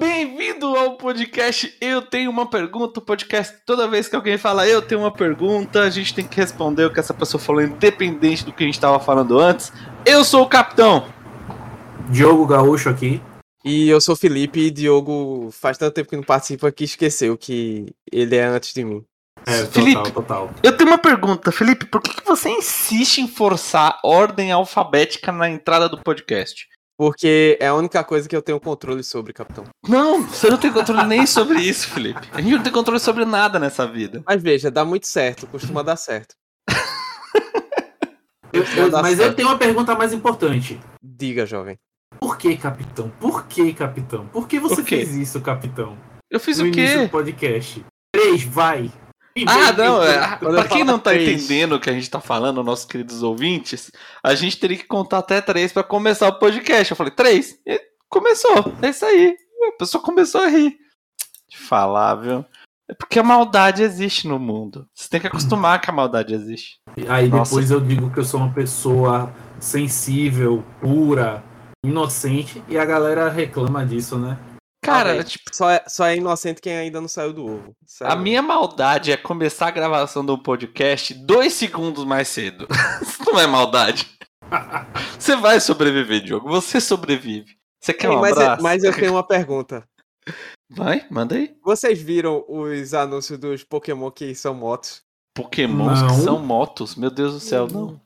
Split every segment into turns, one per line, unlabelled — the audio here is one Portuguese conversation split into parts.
Bem-vindo ao podcast Eu Tenho Uma Pergunta. O podcast, toda vez que alguém fala Eu Tenho Uma Pergunta, a gente tem que responder o que essa pessoa falou, independente do que a gente estava falando antes. Eu sou o capitão.
Diogo Gaúcho aqui.
E eu sou o Felipe e Diogo faz tanto tempo que não participa que esqueceu que ele é antes de mim.
É, total,
Felipe.
total.
Eu tenho uma pergunta, Felipe. Por que, que você insiste em forçar ordem alfabética na entrada do podcast?
Porque é a única coisa que eu tenho controle sobre, capitão.
Não, você não tem controle nem sobre isso, Felipe. A gente não tem controle sobre nada nessa vida.
Mas veja, dá muito certo, costuma dar certo.
Eu- eu-
dar
mas eu
certo.
tenho uma pergunta mais importante.
Diga, jovem.
Por que, capitão? Por que, capitão? Por que você
Por
fez isso, capitão?
Eu fiz
no
o
início
quê?
do podcast. Três, vai!
Ah, não, é, pra quem não tá
três.
entendendo o que a gente tá falando, nossos queridos ouvintes, a gente teria que contar até três pra começar o podcast. Eu falei, três? E começou, é isso aí. A pessoa começou a rir. De falar, viu? É porque a maldade existe no mundo. Você tem que acostumar que a maldade existe.
Aí
Nossa.
depois eu digo que eu sou uma pessoa sensível, pura, inocente, e a galera reclama disso, né?
Cara,
Ah,
tipo,
Só é, só é inocente quem ainda não saiu do ovo. Sério.
a minha maldade é começar a gravação do podcast dois segundos mais cedo. Isso não é maldade. Você vai sobreviver, Diogo. Você sobrevive. Você quer
Ei,
um
mas, é-
abraço?
mas eu tenho uma pergunta.
Vai, manda aí.
Vocês viram os anúncios dos Pokémon que são motos?
Pokémons que
Não.
são motos? Meu Deus do céu, não.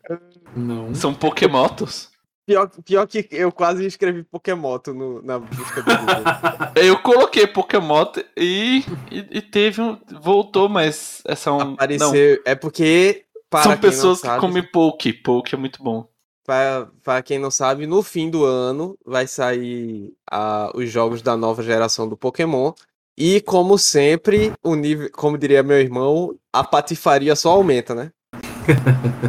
Não.
São Pokémotos?
Pior, pior que eu quase escrevi Pokémoto no, na busca do Google.
Eu coloquei Pokémot e, e, e teve um. Voltou, mas é são. Não,
Apareceu. É porque.
São pessoas
não
que
sabe,
comem Poke. Poke é muito bom.
Para, para quem não sabe, no fim do ano vai sair a- os jogos da nova geração do Pokémon. E como sempre, o nível, como diria meu irmão, a patifaria só aumenta, né?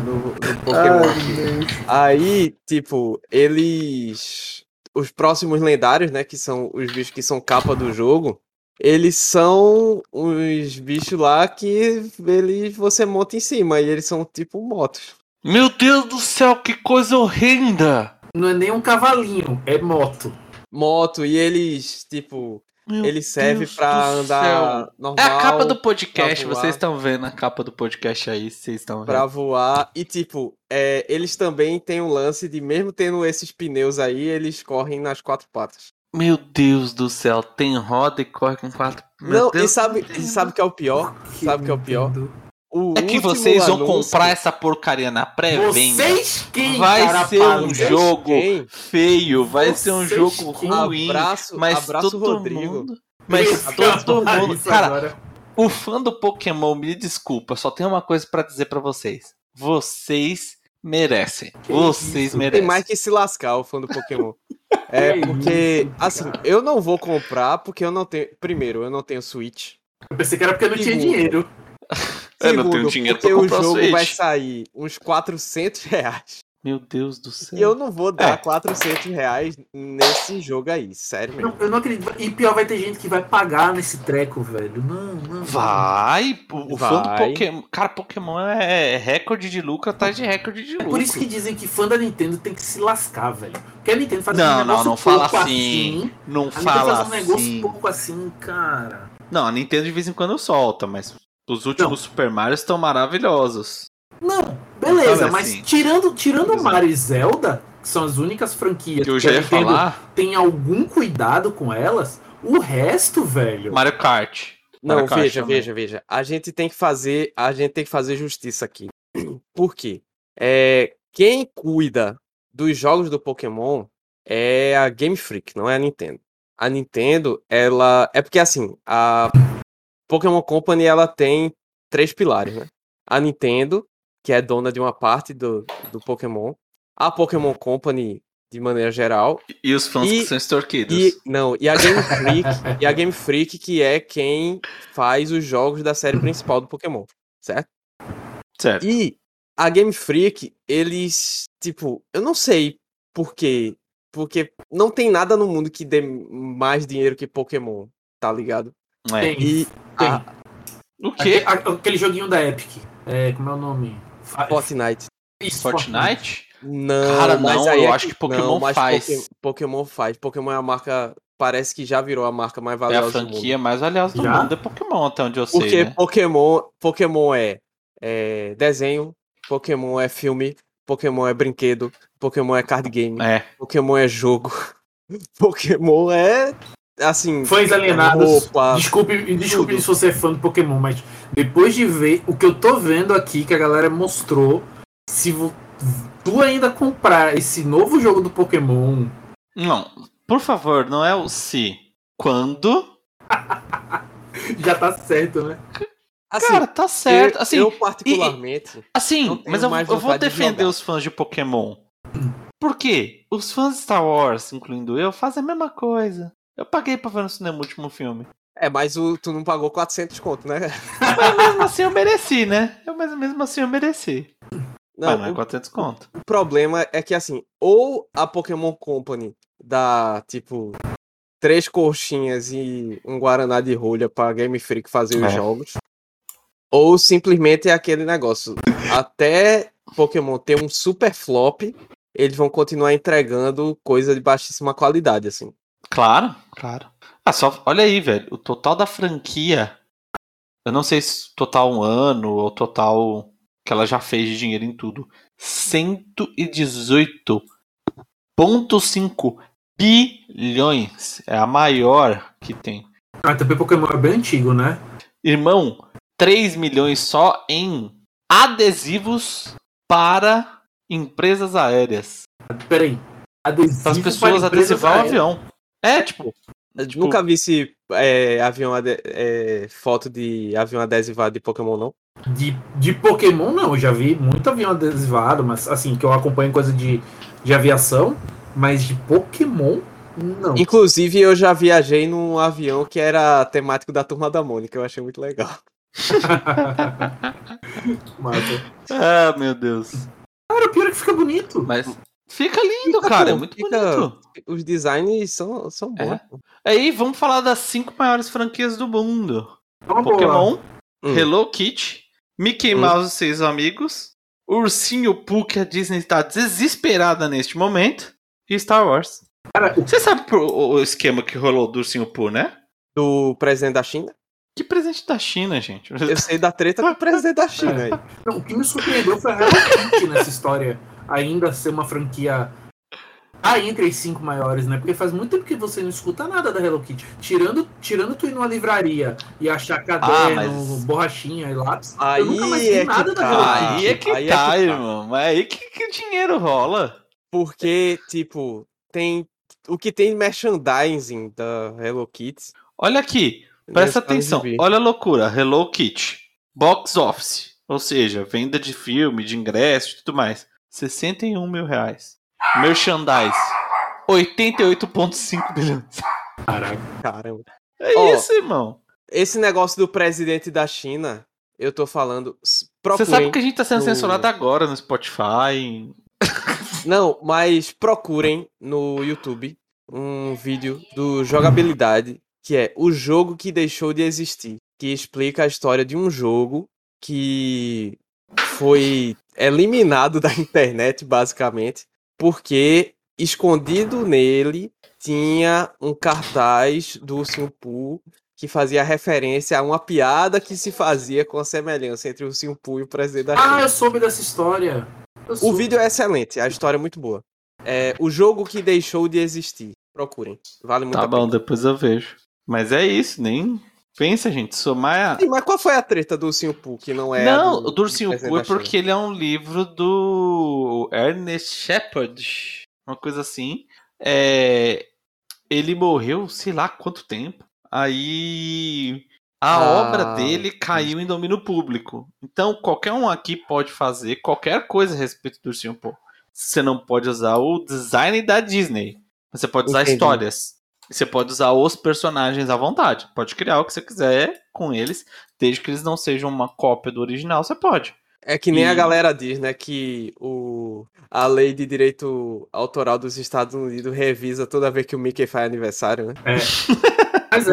No, no Pokémon. Aí, tipo, eles. Os próximos lendários, né? Que são os bichos que são capa do jogo. Eles são os bichos lá que eles você monta em cima. E eles são tipo motos.
Meu Deus do céu, que coisa horrenda!
Não é nem um cavalinho, é moto.
Moto, e eles, tipo,
Meu
ele serve
do
andar
céu.
normal.
É a capa do podcast, vocês estão vendo a capa do podcast aí, vocês estão vendo.
Pra voar. E, tipo, é, eles também têm um lance de, mesmo tendo esses pneus aí, eles correm nas quatro patas.
Meu Deus do céu, tem roda e corre com quatro. Meu
Não,
Deus.
e sabe, e sabe o que é o pior? Sabe o que é o pior? O
É que vocês vão
anúncio-
comprar essa porcaria na pré-venda.
Vocês quem,
Vai
cara
ser um jogo
Quem?
feio, vai ser um
Vocês
jogo
quem?
ruim.
Abraço,
mas
abraço
todo
Rodrigo.
mundo. Mas todo mundo. Cara,
agora.
o fã do Pokémon, me desculpa, só tem uma coisa pra dizer pra vocês. Vocês merecem.
Que
Vocês
isso?
merecem.
Tem mais que se lascar, o fã do Pokémon. É
Que
porque,
isso,
assim, eu não vou comprar porque eu não tenho. Primeiro, eu não tenho Switch.
Eu pensei que era porque eu não tinha
Segundo.
Dinheiro.
Eu não tenho
Segundo,
dinheiro
porque
pra comprar
o jogo
Switch.
vai sair uns 400 reais.
Meu Deus do céu.
E eu não vou dar
É.
400 reais nesse jogo aí, sério mesmo.
Não, eu não acredito. E pior, vai ter gente que vai pagar nesse treco, velho. Não, não.
Vai, o o fã do
Vai.
Pokémon. Cara, Pokémon é recorde de lucro atrás de recorde de
É
lucro.
por isso que dizem que fã da Nintendo tem que se lascar, velho. Porque a Nintendo faz um
Não, não,
negócio
não fala
pouco
assim. Não
A
fala
faz um negócio
assim.
pouco assim, cara.
Não, a Nintendo de vez em quando solta, mas os últimos Super Mario estão maravilhosos.
Não, beleza,
fala
mas
assim.
tirando, tirando. Mario e Zelda, que são as únicas franquias
Que eu já
a
ia
Nintendo
falar,
tem algum cuidado com elas, o resto, velho.
Mario Kart.
Não,
Mario Kart
veja,
também.
veja, veja. A gente tem que fazer, a gente tem que fazer justiça aqui. Por quê? É, quem cuida dos jogos do Pokémon é a Game Freak, não é a Nintendo. A Nintendo, ela é porque assim, a Pokémon Company ela tem três pilares, né? A Nintendo, que é dona de uma parte do, do Pokémon, a Pokémon Company de maneira geral
E os fãs
E-
que são extorquidos.
e não, e a Game Freak, e a Game Freak que é quem faz os jogos da série principal do Pokémon, certo?
Certo.
E a Game Freak, eles, tipo, eu não sei por quê, porque não tem nada no mundo que dê mais dinheiro que Pokémon, tá ligado?
É.
Tem,
E
tem.
a
O quê?
Aque- a- Aquele joguinho da Epic. É, como é o nome?
Fortnite.
Isso,
Fortnite?
Não,
Cara,
mas
não,
aí
eu
é
acho que Pokémon
mas
faz.
Poké- Pokémon faz. Pokémon é a marca parece que já virou a marca mais
É a
valiosa do mundo.
franquia mais valiosa do
Já?
mundo, é Pokémon, até onde eu sei,
Porque
né?
Pokémon, Pokémon é, é desenho, Pokémon é filme, Pokémon é brinquedo, Pokémon é card game,
É,
Pokémon é jogo, Pokémon é assim,
Fãs alienados.
roupa.
Desculpe, desculpe
tudo.
se você é fã do Pokémon, mas depois de ver o que eu tô vendo aqui, que a galera mostrou, se tu ainda comprar esse novo jogo do Pokémon,
não, por favor, não é o se. Quando?
já tá certo, né?
Assim,
Cara, tá certo.
eu,
Assim,
eu particularmente, não
assim mas eu, eu vou
de
defender
jogar.
os fãs de Pokémon. Por quê? Os fãs de Star Wars, incluindo eu, fazem a mesma coisa. Eu paguei pra ver no cinema o último filme.
é, mas o, tu não pagou 400 conto, né?
Mas mesmo assim eu mereci, né? Eu, mas mesmo assim eu mereci.
Não,
Mas não é
o-
400 conto.
O problema é que, assim, ou a Pokémon Company dá, tipo, três coxinhas e um Guaraná de rolha pra Game Freak fazer os
É.
jogos, ou simplesmente é aquele negócio. Até Pokémon ter um super flop, eles vão continuar entregando coisa de baixíssima qualidade, assim.
Claro, claro. Ah, só olha aí, velho. O total da franquia. Eu não sei se total um ano ou total que ela já fez de dinheiro em tudo. 118,5 bilhões. É a maior que tem.
Ah, também Pokémon é bem antigo, né?
Irmão, 3 milhões só em adesivos para empresas aéreas.
Peraí. Adesivo
Para as
para
pessoas
empresas
adesivar o avião. É, tipo, tipo-
Nunca vi esse é, avião é, foto de avião adesivado de Pokémon, não.
De, de Pokémon, não. Eu já vi muito avião adesivado, mas assim, que eu acompanho coisa de, de aviação, mas de Pokémon, não.
Inclusive, eu já viajei num avião que era temático da Turma da Mônica, eu achei muito legal.
Ah, meu Deus.
Cara, o pior é que fica bonito.
Mas fica lindo,
Fica
cara. É muito
fica-
bonito.
Os designs são, são bons.
É. Aí, vamos falar das cinco maiores franquias do mundo:
É uma.
Pokémon,
Hum.
Hello Kitty, Mickey
Hum.
Mouse e seus amigos, Ursinho Pooh, que a Disney está desesperada neste momento, e Star Wars.
Cara,
Você sabe o esquema que rolou do Ursinho Pooh, né?
Do presidente da China.
Que presente da China, gente.
Eu sei da treta com o presidente da China aí.
Não, o que me surpreendeu foi a Hello Kitty nessa história ainda ser uma franquia tá entre as cinco maiores, né? Porque faz muito tempo que você não escuta nada da Hello Kitty. Tirando, tirando tu ir numa livraria e achar caderno,
mas-
borrachinha e lápis,
Aí
eu nunca mais vi
é que
nada da
tá.
Hello
Aí
Kitty.
é que
Aí é
tá,
que tá.
irmão. Mas aí que, que o dinheiro rola.
Porque, tipo, tem. O que tem merchandising da Hello Kitty.
Olha aqui, presta atenção. Olha a loucura. Hello Kitty. Box Office. Ou seja, venda de filme, de ingresso e tudo mais. 61 mil reais. Merchandise. 88,5 bilhões.
Caraca.
Caramba.
É
Ó,
isso, irmão.
Esse negócio do presidente da China, eu tô falando.
Você sabe que a gente tá sendo
no-
censurado agora no Spotify.
Não, mas procurem no YouTube um vídeo do jogabilidade, que é o jogo que deixou de existir, que explica a história de um jogo que foi eliminado da internet, basicamente, porque escondido nele tinha um cartaz do Ursinho Pooh que fazia referência a uma piada que se fazia com a semelhança entre o Ursinho Pooh e o presidente da
Ah,
China.
eu soube dessa história. Eu
O
soube.
vídeo é excelente, a história é muito boa. É o jogo que deixou de existir. Procurem. Vale muito
Tá
a
bom,
pena.
depois eu vejo. Mas é isso, nem pensa, gente. Somar.
Sim, mas qual foi a treta do Ursinho Pooh, que não é
Não,
do,
o do Ursinho Pooh é porque ele é um livro do Ernest Shepard, uma coisa assim. É, Ele morreu, sei lá quanto tempo. Aí a
Ah,
obra dele caiu em domínio público. Então qualquer um aqui pode fazer qualquer coisa a respeito do Ursinho Pooh. Você não pode usar o design da Disney. Você pode usar
Entendi.
histórias. Você pode usar os personagens à vontade. Pode criar o que você quiser com eles, desde que eles não sejam uma cópia do original, você pode.
É que nem a
E-
galera diz, né, que o, a lei de direito autoral dos Estados Unidos revisa toda vez que o Mickey faz aniversário, né?
Mas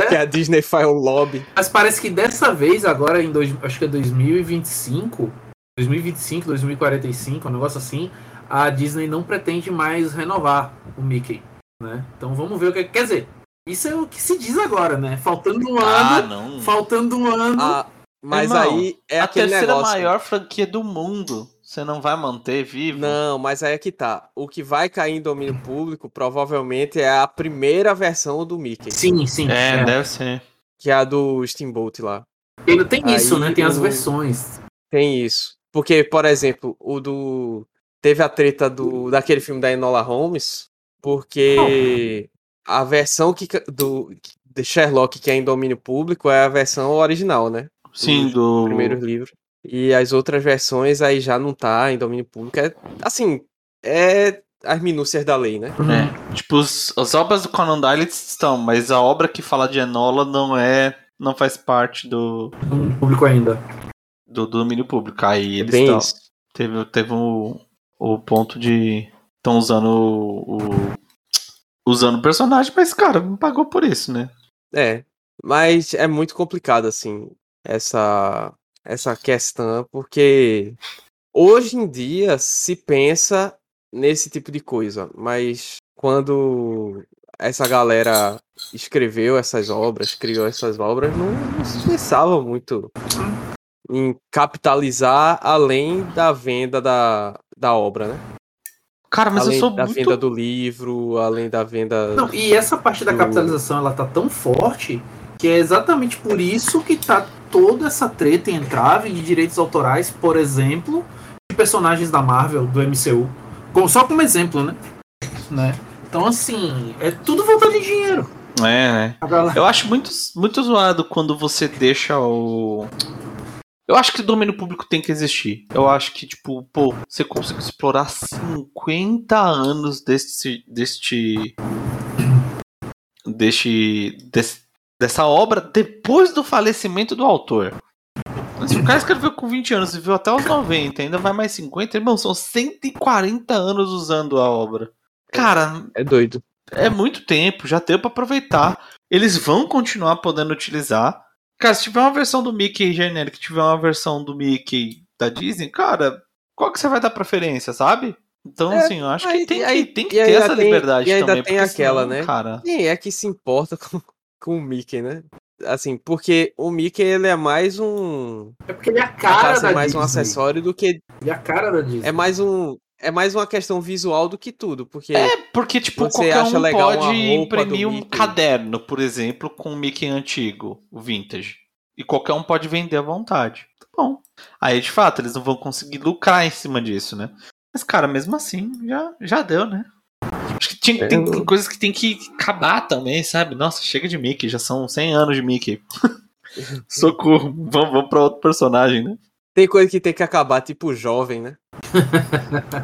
Que
é,
a Disney faz um lobby.
mas parece que dessa vez, agora em dois, acho que é 2025, 2025, 2045, um negócio assim, a Disney não pretende mais renovar o Mickey, né? Então vamos ver o que quer dizer. Isso é o que se diz agora, né? Faltando um
Ah,
ano.
não.
Faltando um ano.
Ah, mas
Irmão,
aí é
a
aquele
terceira
negócio.
maior franquia do mundo. Você não vai manter vivo?
Não, mas aí é que tá. O que vai cair em domínio público provavelmente é a primeira versão do Mickey,
Sim, sim.
É,
é.
deve ser.
que é a do Steamboat lá.
Ainda tem isso,
Aí
né? Tem as versões.
Tem isso. Porque, por exemplo, o do. Teve a treta do daquele filme da Enola Holmes, porque a versão que, do de Sherlock que é em domínio público é a versão original, né?
Sim, do.
Primeiros livros. E as outras versões aí já não tá em domínio público. É, assim, é as minúcias da lei, né?
É. Tipo, os- as obras do Conan Doyle estão, mas a obra que fala de Enola não é. Não faz parte do,
No público ainda.
do domínio público. Aí
É
eles
bem
estão.
isso.
Teve, teve o, o ponto de. Estão usando o, o- Usando o personagem, mas, cara, não pagou por isso, né?
É, mas é muito complicado, assim, essa, essa questão, porque hoje em dia se pensa nesse tipo de coisa, mas quando essa galera escreveu essas obras, criou essas obras, não, não se pensava muito em capitalizar além da venda da, da obra, né?
Cara, mas
além
eu sou
da
muito.
venda do livro, além da venda.
Não, e essa parte da
do-
capitalização ela tá tão forte que é exatamente por isso que tá toda essa treta em entrave de direitos autorais, por exemplo, de personagens da Marvel, do MCU. Com- só como exemplo, né? né? Então, assim, é tudo voltando em dinheiro.
É, né?
Galera-
Eu acho muito, muito zoado quando você deixa o. Eu acho que o domínio público tem que existir. Eu acho que, tipo, pô, você conseguiu explorar 50 anos deste. deste. deste. dessa obra depois do falecimento do autor. Se o cara escreveu com 20 anos e viu até os 90, ainda vai mais 50, irmão, são 140 anos usando a obra. Cara,
É doido.
é muito tempo, já deu pra aproveitar. Eles vão continuar podendo utilizar. Cara, se tiver uma versão do Mickey genérica, tiver uma versão do Mickey da Disney, cara, qual que você vai dar preferência, sabe? Então,
É,
assim, eu acho que
aí-
tem,
aí-
que tem que ter
ainda
essa
tem-
liberdade
e ainda
também.
tem aquela,
senão,
né?
Cara,
Quem é que se importa com, com o Mickey, né? Assim, porque o Mickey ele é mais um.
É porque ele é a
Cara
cara da
mais um
Disney.
acessório do que.
Ele é a cara da Disney.
É mais um. É mais uma questão visual do que tudo. Porque.
É, porque, tipo,
Você
qualquer
acha
um pode imprimir um caderno, por exemplo, com o Mickey antigo, o vintage. E qualquer um pode vender à vontade. Tá bom. Aí, de fato, eles não vão conseguir lucrar em cima disso, né? Mas, cara, mesmo assim, já, já deu, né? Acho que tinha- tem, tem coisas que tem que acabar também, sabe? Nossa, chega de Mickey, já são 100 anos de Mickey. Socorro, vamos, vamos pra outro personagem, né?
Tem coisa que tem que acabar, tipo o jovem, né?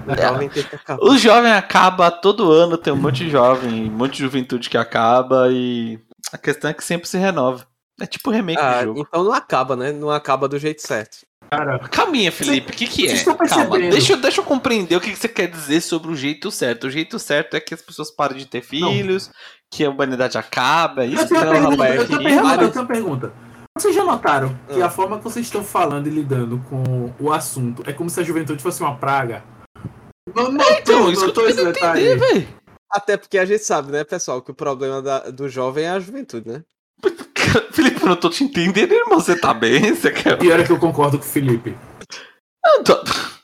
O jovem tem que acabar.
O jovem acaba todo ano, tem um monte de jovem, um monte de juventude que acaba e a questão é que sempre se renova. É tipo remake
Ah,
de jogo.
então não acaba, né? Não acaba do jeito certo.
Cara,
Calminha, Felipe, o que, que é? Calma, deixa, eu- deixa eu compreender o que, que você quer dizer sobre o jeito certo. O jeito certo é que as pessoas parem de ter filhos, que a humanidade acaba, é isso
eu tenho uma
não,
pergunta,
rapaz,
eu tenho uma
aqui-
pergunta, eu tenho uma pergunta. Vocês já notaram que
Ah.
a forma que vocês estão falando e lidando com o assunto é como se a juventude fosse uma praga? Não, não,
Então, isso que eu tô
esse
querendo
detalhe.
entender.
Até porque a gente sabe, né, pessoal, que o problema da- do jovem é a juventude, né?
Felipe, eu não tô te entendendo, irmão. Você tá bem? Você quer.
Pior é que eu concordo com o Felipe.
Não, tô-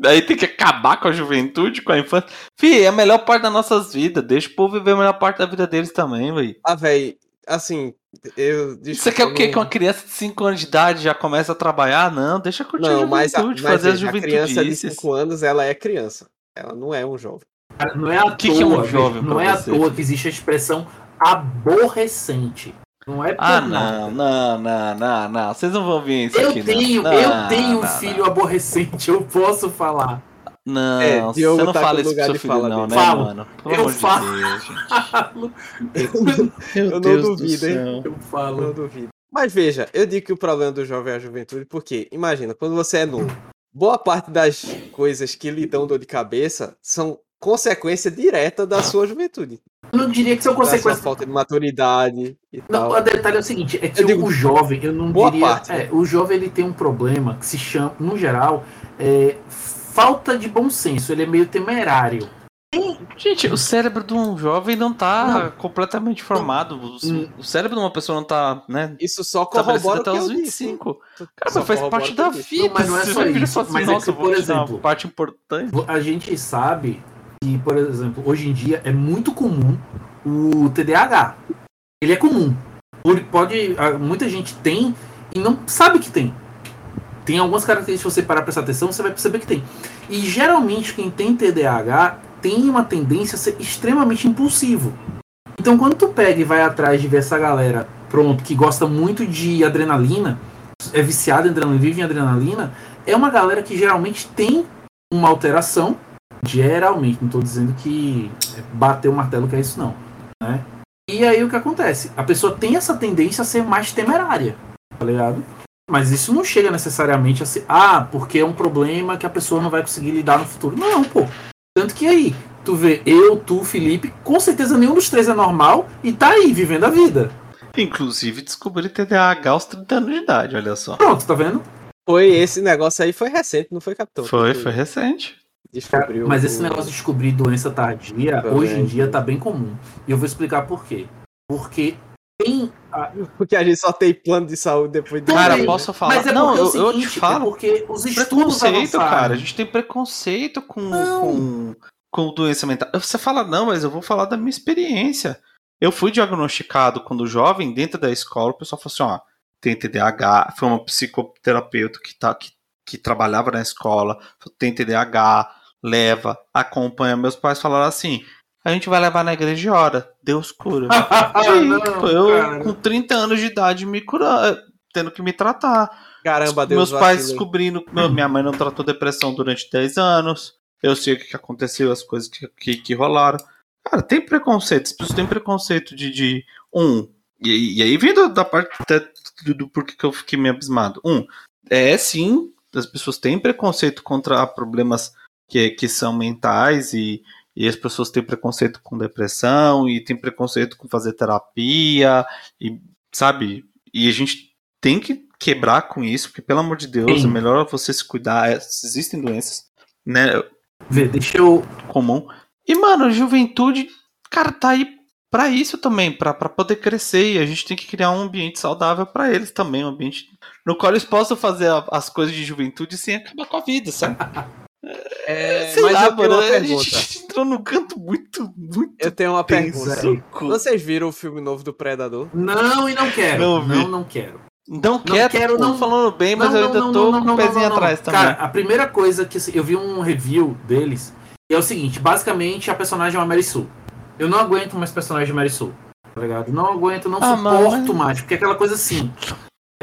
Daí tem que acabar com a juventude, com a infância. Fih, é a melhor parte das nossas vidas. Deixa o povo viver a melhor parte da vida deles também, velho.
Ah, velho, assim, eu.
Você
desculpa,
quer o quê?
não-
Que uma criança de 5 anos de idade já começa a trabalhar? Não, deixa curtir
Não,
a
mas, a,
juventude,
mas
fazer as
veja, a criança de
juventudices.
5 anos, ela é criança. Ela não é um jovem.
Cara, Não é à
que
toa,
que é um jovem
não é à
você,
toa que existe a expressão aborrecente. Não é por
Ah, não, não, não, não, não. Vocês não vão ver isso
Eu
aqui,
tenho,
não.
eu
Não,
tenho um
não,
filho aborrecente, eu posso falar.
Não,
É,
você
Diogo
não
tá
fala isso pro
lugar
seu
de
filho,
fala
não,
dele.
né,
Falo.
mano? Pelo
Eu
amor de
falo.
Deus, gente.
Eu não
Deus do
duvido, hein?
céu.
Eu
Não
falo.
duvido. Mas veja, eu digo que o problema do jovem é a juventude, porque, imagina, quando você é novo, boa parte das coisas que lhe dão dor de cabeça são consequência direta da sua juventude.
Eu não diria que são
Da
consequências.
falta de maturidade e
Não,
tal.
o detalhe é o seguinte, é que
Eu digo,
o jovem, eu não
boa
diria,
parte,
é,
né?
o jovem ele tem um problema que se chama, no geral, é, falta de bom senso, ele é meio temerário.
Gente, o cérebro de um jovem não tá
Não.
completamente formado. O,
Hum.
o cérebro de uma pessoa não tá, né?
Isso só corrobora
até
que
os
eu disse.
25. Cara,
Só
mas faz parte
que
da vida.
Não, mas não é só isso,
assim,
mas é
Nossa,
que,
eu vou
por exemplo,
parte importante.
A gente sabe que, por exemplo, hoje em dia é muito comum o TDAH. Ele é comum. Pode, muita gente tem e não sabe que tem. Tem algumas características, se você parar pra prestar atenção, você vai perceber que tem. E geralmente quem tem TDAH tem uma tendência a ser extremamente impulsivo. Então quando tu pega e vai atrás de ver essa galera, pronto, que gosta muito de adrenalina, é viciada em adrenalina, vive em adrenalina, é uma galera que geralmente tem uma alteração, geralmente, não estou dizendo que bater o martelo que é isso não, né? E aí o que acontece? A pessoa tem essa tendência a ser mais temerária, tá ligado? Mas isso não chega necessariamente a ser, ah, porque é um problema que a pessoa não vai conseguir lidar no futuro. Não, pô. Tanto que aí, tu vê eu, tu, Felipe, com certeza nenhum dos três é normal e tá aí vivendo a vida.
Inclusive, descobri TDAH aos 30 anos de idade, olha só.
Pronto, tá vendo?
Foi esse negócio aí, foi recente, não foi, Capitão?
Foi, foi recente.
Descobriu.
Mas esse negócio de descobrir doença tardia, hoje em dia tá bem comum. E eu vou explicar por quê. Porque tem. a-
Porque a gente só tem plano de saúde depois de.
Cara, posso falar?
Mas é
não,
é
eu,
o
eu
seguinte,
te falo.
é porque os estudos
preconceito,
avançaram.
cara. A gente tem preconceito com,
Não.
com, com doença mental. Você fala, não, mas eu vou falar da minha experiência. Eu fui diagnosticado quando jovem, dentro da escola, o pessoal falou assim, ó, tem TDAH, foi uma psicoterapeuta que, tá, que, que trabalhava na escola, tem TDAH, leva, acompanha. Meus pais falaram assim, a gente vai levar na igreja de hora, Deus cura.
Ah,
E aí,
não,
eu,
cara.
com 30 anos de idade, me curando, tendo que me tratar.
Caramba, Deus
Meus pais descobrindo. meu- minha mãe não tratou depressão durante 10 anos. Eu sei o que aconteceu, as coisas que, que, que rolaram. Cara, tem preconceito. As pessoas têm preconceito de. de um. E, e aí vem da parte até do, do porquê que eu fiquei meio abismado. Um, é sim, as pessoas têm preconceito contra problemas que, que são mentais e, e as pessoas têm preconceito com depressão e tem preconceito com fazer terapia e sabe? E a gente tem que quebrar com isso, porque pelo amor de Deus,
Sim.
é melhor você se cuidar. É, Existem doenças, né,
Vê, deixa eu.
comum. E mano, a juventude, cara, tá aí pra isso também, pra pra poder crescer e a gente tem que criar um ambiente saudável pra eles também, um ambiente no qual eles possam fazer as coisas de juventude sem acabar com a vida, sabe?
É,
Sei
mas
lá,
eu tenho
mano,
uma
a
pergunta.
gente entrou num canto muito, muito
Eu tenho uma
tenso.
pergunta.
socorro.
Vocês viram o filme novo do Predador?
Não e não quero.
Não
Não,
vi.
não, quero.
Não quero,
quero,
pô,
não.
falando bem, mas
Não,
eu
não,
ainda
não,
tô
não,
com
não,
o
não,
pezinho
não, não.
atrás também.
Cara, a primeira coisa que assim, eu vi um review deles e é o seguinte: basicamente a personagem é uma Mary Sue. Eu não aguento mais personagem de Mary Sue. Tá ligado? Não aguento, não
Ah,
suporto
mano.
mais. Porque é aquela coisa assim.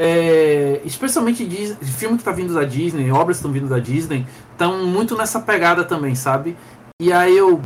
é, especialmente Dis- filme que tá vindo da Disney, obras que estão vindo da Disney, estão muito nessa pegada também, sabe? E aí eu.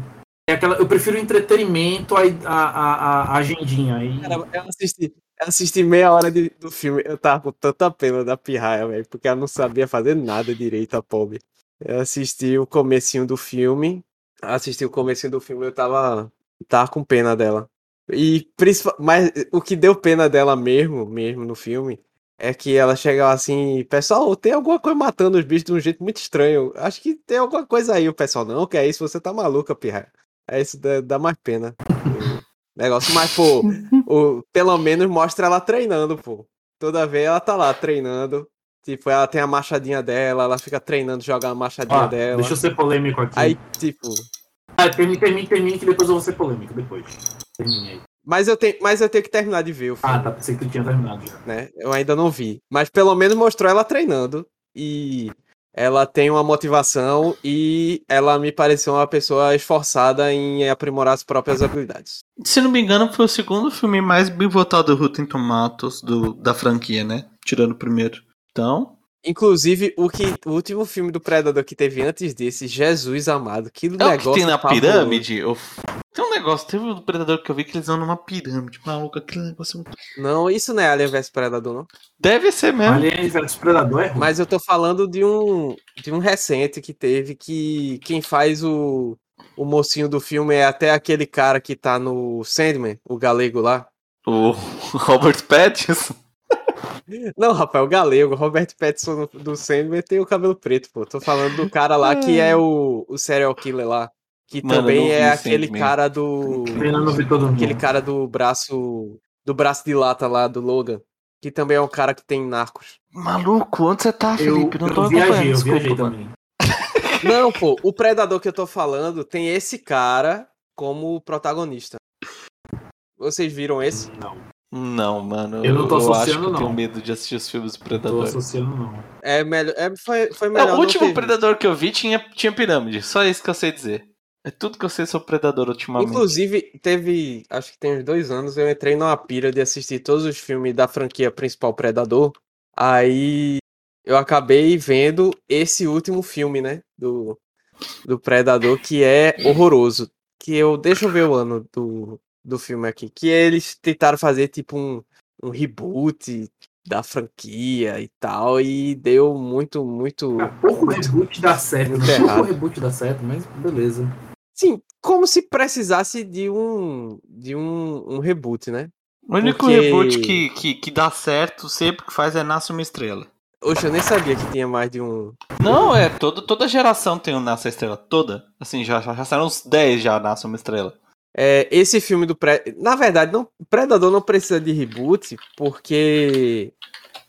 É aquela, eu prefiro entretenimento a, a, a, a agendinha. Aí,
Cara, eu assisti, eu assisti meia hora de- do filme, eu tava com tanta pena da pirraia, velho, porque ela não sabia fazer nada direito, a pobre. Eu assisti o comecinho do filme, assisti o comecinho do filme, eu tava, tava com pena dela. E principal, mas o que deu pena dela mesmo, mesmo no filme, é que ela chegava assim, pessoal, tem alguma coisa matando os bichos de um jeito muito estranho. Acho que tem alguma coisa aí, o pessoal, não, que é isso, você tá maluca, pirraia. É isso, dá, dá mais pena. negócio, mas, pô, o, pelo menos mostra ela treinando, pô. Toda vez ela tá lá treinando. Tipo, ela tem a machadinha dela, ela fica treinando jogar a machadinha
ó,
dela.
deixa eu ser polêmico aqui.
Aí, tipo.
Ah, termine, termine, termine, que depois eu vou ser polêmico. Depois. Termine aí.
Mas eu, tenho, mas eu tenho que terminar de ver o filme,
Ah, tá. Pensei que tu tinha terminado já.
né? Eu ainda não vi. Mas pelo menos mostrou ela treinando. E ela tem uma motivação e ela me pareceu uma pessoa esforçada em aprimorar as próprias habilidades.
Se não me engano, foi o segundo filme mais bem votado do Rotten Tomatoes do, da franquia, né? Tirando o primeiro. Então,
Inclusive, o, que, o último filme do Predador que teve antes desse, Jesus amado, que
é o
negócio
que tem na pirâmide. eu- Tem um negócio, teve um predador que eu vi que eles vão numa pirâmide. Maluco, aquele negócio é muito.
Não, isso não é Alien vs Predador, não.
Deve ser mesmo.
Alien vs Predador é ruim.
Mas eu tô falando de um de um recente que teve que quem faz o, o mocinho do filme é até aquele cara que tá no Sandman, o galego lá.
O Robert Pattinson.
Não, rapaz, o galego, Robert Pattinson do- do Sandman tem o cabelo preto, pô. Tô falando do cara lá que é o, o serial killer lá, Que
Mano, eu
também
não
é aquele cara do.
Todo mundo.
Aquele cara do braço. Do braço de lata lá do Logan. Que também é um cara que tem narcos.
Maluco, onde você tá,
Eu,
Felipe? Não tô
eu viajei, eu
desculpa,
viajei também.
Não, pô, o predador que eu tô falando tem esse cara como protagonista. Vocês viram esse?
Não,
Não, mano.
Eu não tô
acho que
associando,
eu tenho
não.
medo de assistir os filmes do
tô
Predador.
associando não.
É melhor. É, foi, foi
É,
melhor.
o
não
último. Predador que eu vi tinha, tinha pirâmide. Só isso que eu sei dizer. É tudo que eu sei sobre Predador ultimamente.
Inclusive, teve. Acho que tem uns dois anos, eu entrei numa pira de assistir todos os filmes da franquia principal Predador. Aí eu acabei vendo esse último filme, né? Do, do Predador, que é horroroso. Que eu. Deixa eu ver o ano do, do filme aqui. Que eles tentaram fazer tipo um, um reboot da franquia e tal. E deu muito, muito.
Ah, pouco reboot dá certo,
Muito
né? Pouco
errado.
reboot dá certo, mas beleza.
Sim, como se precisasse de um. De um, um reboot, né?
O único
Porque-
reboot que, que, que dá certo sempre que faz é Nasce uma Estrela.
Oxe, eu nem sabia que tinha mais de um.
Não, é, todo, toda geração tem um Nasce a Estrela. Toda. Assim, já, já, já saíram uns 10 já Nasce uma Estrela.
É, esse filme do Pre... Na verdade, não... Predador não precisa de reboot, porque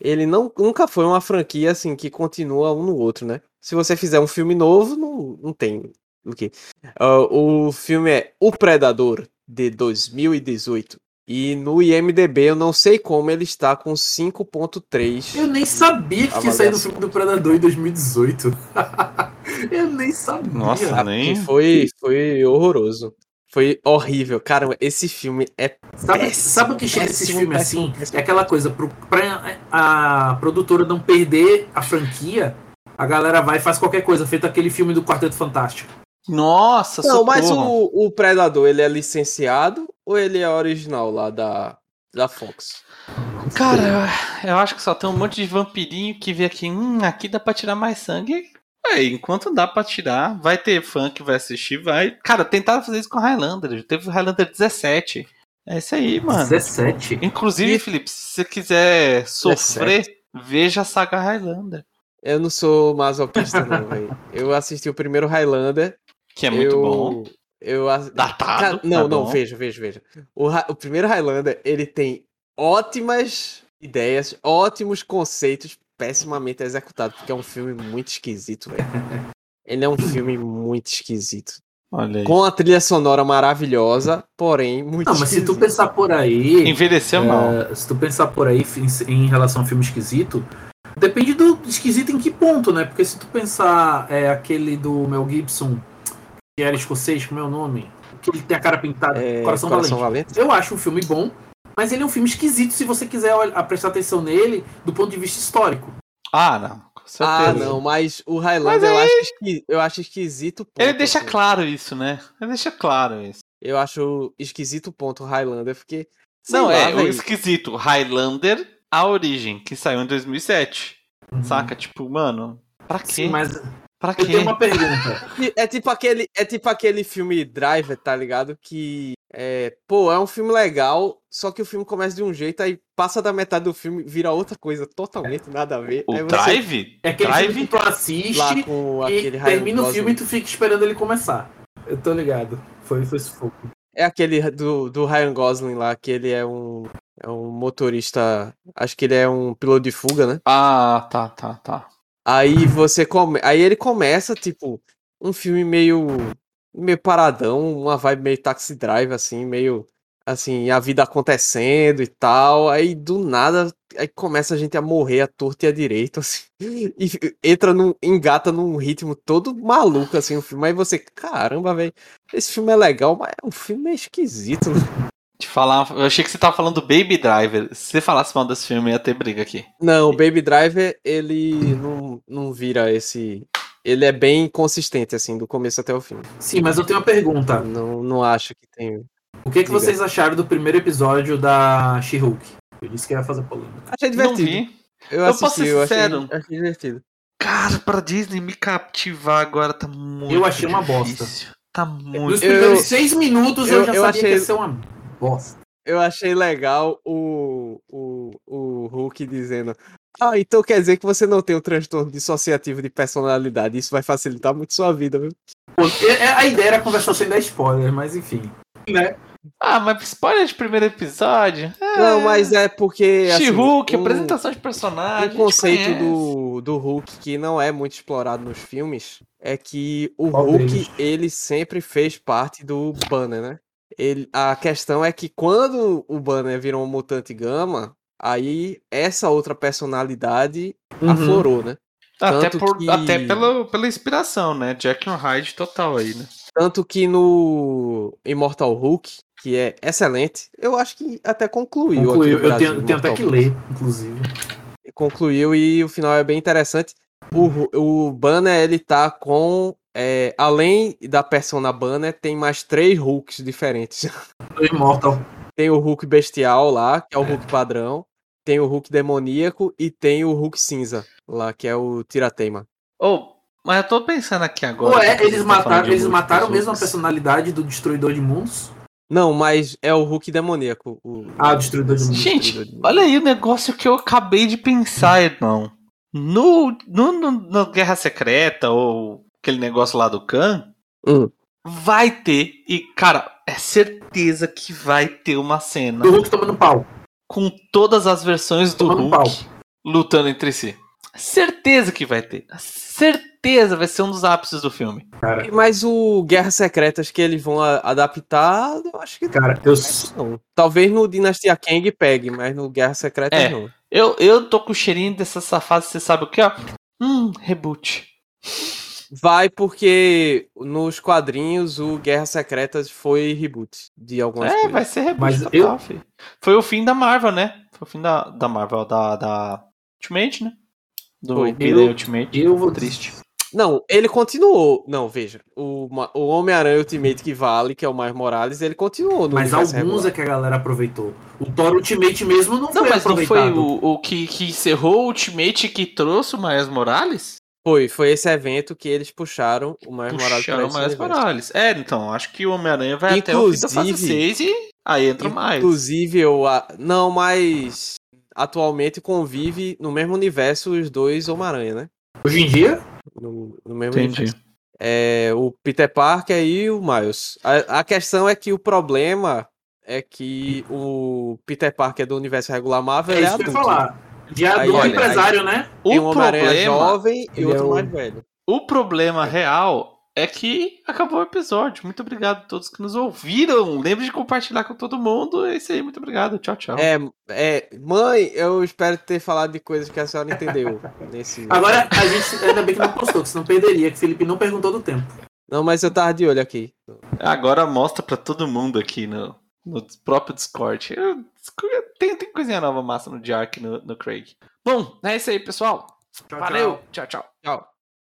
ele não, nunca foi uma franquia assim que continua um no outro, né? Se você fizer um filme novo, não, não tem o quê. Ah, o filme é O Predador, de 2018. E no IMDB, eu não sei como, ele está com 5.3.
Eu nem sabia que tinha saído o filme do Predador em 2018. eu nem sabia.
Nossa,
Ah,
nem.
foi, foi horroroso. Foi horrível. Caramba, esse filme é
Sabe,
péssimo,
sabe o que chega
péssimo,
filmes
péssimo,
assim?
péssimo.
É aquela coisa, pro, pra a produtora não perder a franquia, a galera vai e faz qualquer coisa, feito aquele filme do Quarteto Fantástico.
Nossa,
Não, mas
socorro.
o, o Predador, ele é licenciado ou ele é original lá da, da Fox?
Cara, eu, acho que só tem um monte de vampirinho que vê aqui, hum, aqui dá pra tirar mais sangue. É, enquanto dá pra tirar, vai ter fã que vai assistir, vai. Cara, tentaram fazer isso com Highlander. Teve o Highlander 17. É isso aí, mano.
17.
Inclusive,
E-
Felipe, se você quiser sofrer, veja a saga Highlander.
Eu não sou masoquista, não, velho. Eu assisti o primeiro Highlander.
Que é muito
eu,
bom.
Eu,
Datado.
Cara, não,
tá
não,
bom.
veja, veja, veja. O, o primeiro Highlander, ele tem ótimas ideias, ótimos conceitos, pessimamente executados, porque é um filme muito esquisito, velho. Ele é um filme muito esquisito.
Olha aí.
Com a trilha sonora maravilhosa, porém muito
Não, mas se tu
esquisito.
pensar por aí.
Envelheceu mal.
é, se tu pensar por aí em, em relação ao filme esquisito, depende do esquisito em que ponto, né? Porque se tu pensar é, aquele do Mel Gibson, que era escocês, como é o nome? Que ele tem a cara pintada,
É,
Coração,
Coração
Valente.
Valente.
Eu acho um filme bom, mas ele é um filme esquisito se você quiser olhar- prestar atenção nele do ponto de vista histórico.
Ah, não. Com certeza.
Ah, não, mas o
Mas
Highlander eu,
aí-
acho esqui- eu acho esquisito. o
Ele
ponto,
deixa
assim.
claro isso, né? Ele deixa claro isso.
Eu acho esquisito o ponto Highlander, porque.
Não,
lá,
é o
velho.
esquisito. Highlander, a origem, que saiu em 2007. Saca? Tipo, mano, pra quê?
Sim, mas
Pra
eu
quê?
tenho uma pergunta.
É tipo aquele, é tipo aquele filme Driver, tá ligado? Que é, pô, é um filme legal, só que o filme começa de um jeito, aí passa da metade do filme, vira outra coisa totalmente nada a ver.
O
você
Drive?
É aquele
Drive?
filme que tu assiste
lá com
e
aquele Ryan
termina o filme e tu fica esperando ele começar. Eu tô ligado. Foi, foi sufoco.
É aquele do, do Ryan Gosling lá, que ele é um é um motorista, acho que ele é um piloto de fuga, né?
Ah, tá, tá, tá.
Aí você come... aí ele começa tipo um filme meio meio paradão, uma vibe meio taxi drive assim, meio assim, a vida acontecendo e tal. Aí do nada aí começa a gente a morrer à torta e à direita assim. E entra num engata num ritmo todo maluco assim o filme. Aí você, caramba, velho, esse filme é legal, mas é um filme meio esquisito.
Te falar, eu achei que você tava falando do Baby Driver. Se você falasse mal desse filme, ia ter briga aqui.
Não, o Baby Driver, ele não, não vira esse. Ele é bem consistente, assim, do começo até o fim.
Sim, mas eu tenho uma pergunta.
Não, não acho que tem.
O que, que
Diga.
vocês acharam do primeiro episódio da She-Hulk? Eu disse que ia fazer polêmica.
Achei
Não
divertido.
vi.
Eu,
Eu
assisti,
posso ser
eu achei,
sincero.
achei divertido.
Cara, pra Disney me captivar agora tá muito
Eu achei uma bosta.
Tá
Nos
muito.
Eu-
primeiros seis minutos eu,
eu-
já
eu
sabia que
achei-
ia ser uma bosta.
Eu achei legal o, o, o Hulk dizendo. Ah, então quer dizer que você não tem o transtorno dissociativo de personalidade. Isso vai facilitar muito sua vida, viu?
É- a ideia era conversar sem dar spoiler, mas enfim. Né?
Ah, mas spoiler de primeiro episódio? É,
Não, mas é porque. assim,
She-Hulk,
um-
apresentação de personagem.
O conceito do, do Hulk que não é muito explorado nos filmes é que o
Qual
Hulk,
deles?
ele sempre fez parte do Banner, né? Ele, a questão é que quando o Banner virou um mutante gama, aí essa outra personalidade
Uhum.
aflorou, né?
Até,
tanto
por,
que-
até pela, pela inspiração, né? Jack and Hyde total aí, né?
Tanto que no Immortal Hulk, que é excelente, eu acho que até concluiu.
Concluiu.
aqui no
Eu tenho,
Brasil,
tenho até
Immortal
que ler, inclusive.
concluiu e o final é bem interessante. O, o Banner, ele tá com. É, além da persona Banner, tem mais três Hulks diferentes.
Do Immortal.
Tem o Hulk bestial lá, que é o Hulk padrão. Tem o Hulk demoníaco e tem o Hulk cinza lá, que é o Tirateima.
Oh, mas eu tô pensando aqui agora.
É,
vocês
eles
falando
mataram,
de
eles
Hulk,
mataram mesmo a personalidade do Destruidor de Mundos?
Não, mas é o Hulk demoníaco. O,
Ah, o Destruidor de Mundos.
Gente, olha aí o negócio que eu acabei de pensar, irmão. No, no, no, no Guerra Secreta, ou aquele negócio lá do Khan,
Hum.
vai ter, e cara, é certeza que vai ter uma cena
Do Hulk tomando pau.
com todas as versões do
Tomando
Hulk lutando entre si. Certeza que vai ter. Certeza vai ser um dos ápices do filme.
Cara,
Mas o Guerras Secretas que eles vão adaptar, eu acho que
cara, eu.
não. Talvez no Dinastia Kang pegue, mas no Guerra Secretas
É.
não.
Eu, eu tô com o cheirinho dessa safada, você sabe o que, ó? Hum, reboot.
Vai porque nos quadrinhos o Guerra Secretas foi reboot de algumas
É,
coisas.
vai ser reboot
Mas
total,
eu-
filho. Foi o fim da Marvel, né? Foi o fim da, da Marvel, da, da Ultimate, né? Do
Foi.
Eu-
Ultimate.
eu vou-
Triste.
Não, ele continuou. Não, veja. O, o Homem-Aranha Ultimate que vale, que é o mais Morales, ele continuou no
Mas alguns
regular.
é que a galera aproveitou. O Thor Ultimate mesmo não,
Não,
foi
mas não foi
aproveitado.
o, o que, que encerrou o Ultimate que trouxe o Miles Morales?
Foi, foi esse evento que eles puxaram o mais Morales
Puxaram o
esse universo.
Morales. É, então, acho que o Homem-Aranha vai até o fim da fase
Inclusive-
6 e aí entra mais.
Inclusive, eu. a- Não, mas. Atualmente convive no mesmo universo os dois Homem-Aranha, né?
Hoje em dia,
No, no mesmo
Entendi.
universo. É, o Peter Parker e o Miles. A, a questão é que o problema é que o Peter Parker do universo regular Marvel
é
é
isso que eu ia
adulto.
falar. De
Aí,
empresário, né?
Um
O
Homem-Aranha
problema,
jovem e outro
é o-
mais velho.
o problema real é que acabou o episódio. Muito obrigado a todos que nos ouviram. Lembre de compartilhar com todo mundo. É isso aí, muito obrigado. Tchau, tchau.
É, é, mãe, eu espero ter falado de coisas que a senhora entendeu nesse.
Agora, a gente ainda bem que não postou, que senão perderia, que o Felipe não perguntou do tempo.
Não, mas eu tava de olho aqui.
Agora mostra pra todo mundo aqui no, no próprio Discord. Eu- Tem, tem coisinha nova massa no Jark no, no Craig. Bom, é isso aí, pessoal.
Tchau,
Valeu.
tchau.
tchau. tchau.
Tchau.